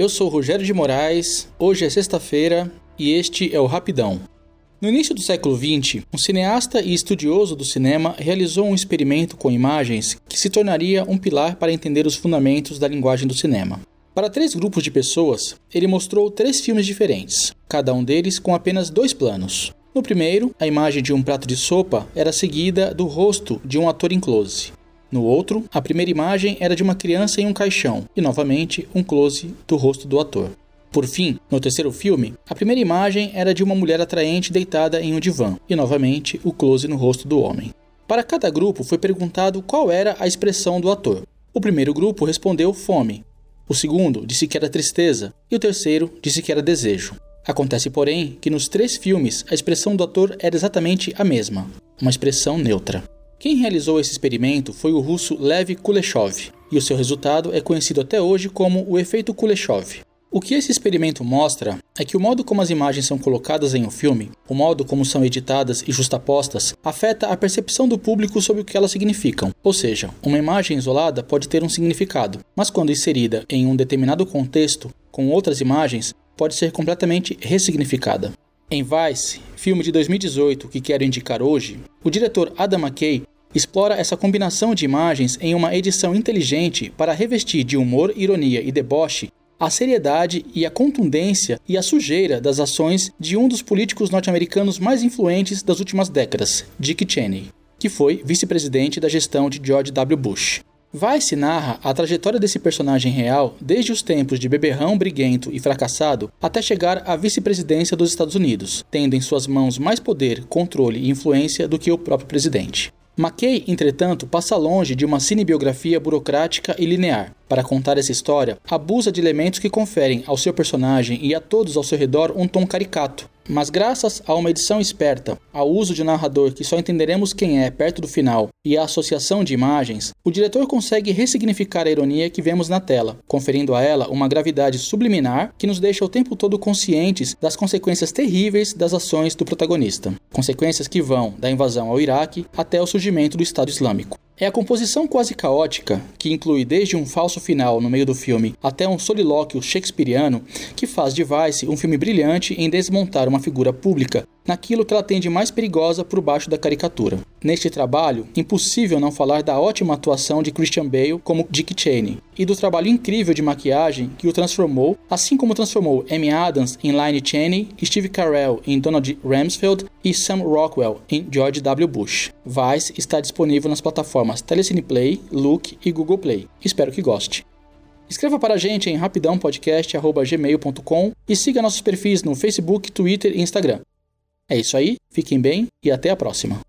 Eu sou Rogério de Moraes, hoje é sexta-feira e este é o Rapidão. No início do século XX, um cineasta e estudioso do cinema realizou um experimento com imagens que se tornaria um pilar para entender os fundamentos da linguagem do cinema. Para três grupos de pessoas, ele mostrou três filmes diferentes, cada um deles com apenas dois planos. No primeiro, a imagem de um prato de sopa era seguida do rosto de um ator em close. No outro, a primeira imagem era de uma criança em um caixão e, novamente, um close do rosto do ator. Por fim, no terceiro filme, a primeira imagem era de uma mulher atraente deitada em um divã e, novamente, o close no rosto do homem. Para cada grupo foi perguntado qual era a expressão do ator. O primeiro grupo respondeu fome, o segundo disse que era tristeza e o terceiro disse que era desejo. Acontece, porém, que nos três filmes a expressão do ator era exatamente a mesma, uma expressão neutra. Quem realizou esse experimento foi o russo Lev Kuleshov, e o seu resultado é conhecido até hoje como o efeito Kuleshov. O que esse experimento mostra é que o modo como as imagens são colocadas em um filme, o modo como são editadas e justapostas, afeta a percepção do público sobre o que elas significam. Ou seja, uma imagem isolada pode ter um significado, mas quando inserida em um determinado contexto, com outras imagens, pode ser completamente ressignificada. Em Vice, filme de 2018 que quero indicar hoje, o diretor Adam McKay explora essa combinação de imagens em uma edição inteligente para revestir de humor, ironia e deboche a seriedade e a contundência e a sujeira das ações de um dos políticos norte-americanos mais influentes das últimas décadas, Dick Cheney, que foi vice-presidente da gestão de George W. Bush. Vice narra a trajetória desse personagem real desde os tempos de beberrão briguento e fracassado até chegar à vice-presidência dos Estados Unidos, tendo em suas mãos mais poder, controle e influência do que o próprio presidente. McKay, entretanto, passa longe de uma cinebiografia burocrática e linear. Para contar essa história, abusa de elementos que conferem ao seu personagem e a todos ao seu redor um tom caricato, mas graças a uma edição esperta, ao uso de um narrador que só entenderemos quem é perto do final e à associação de imagens, o diretor consegue ressignificar a ironia que vemos na tela, conferindo a ela uma gravidade subliminar que nos deixa o tempo todo conscientes das consequências terríveis das ações do protagonista. Consequências que vão da invasão ao Iraque até o surgimento do Estado Islâmico. É a composição quase caótica, que inclui desde um falso final no meio do filme até um solilóquio shakespeariano, que faz de Vice um filme brilhante em desmontar uma figura pública naquilo que ela tem de mais perigosa por baixo da caricatura. Neste trabalho, impossível não falar da ótima atuação de Christian Bale como Dick Cheney e do trabalho incrível de maquiagem que o transformou, assim como transformou Amy Adams em Lynne Cheney, Steve Carell em Donald Rumsfeld e Sam Rockwell em George W. Bush. Vice está disponível nas plataformas Telecine Play, Look e Google Play. Espero que goste. Escreva para a gente em rapidãopodcast.gmail.com e siga nossos perfis no Facebook, Twitter e Instagram. É isso aí, fiquem bem e até a próxima.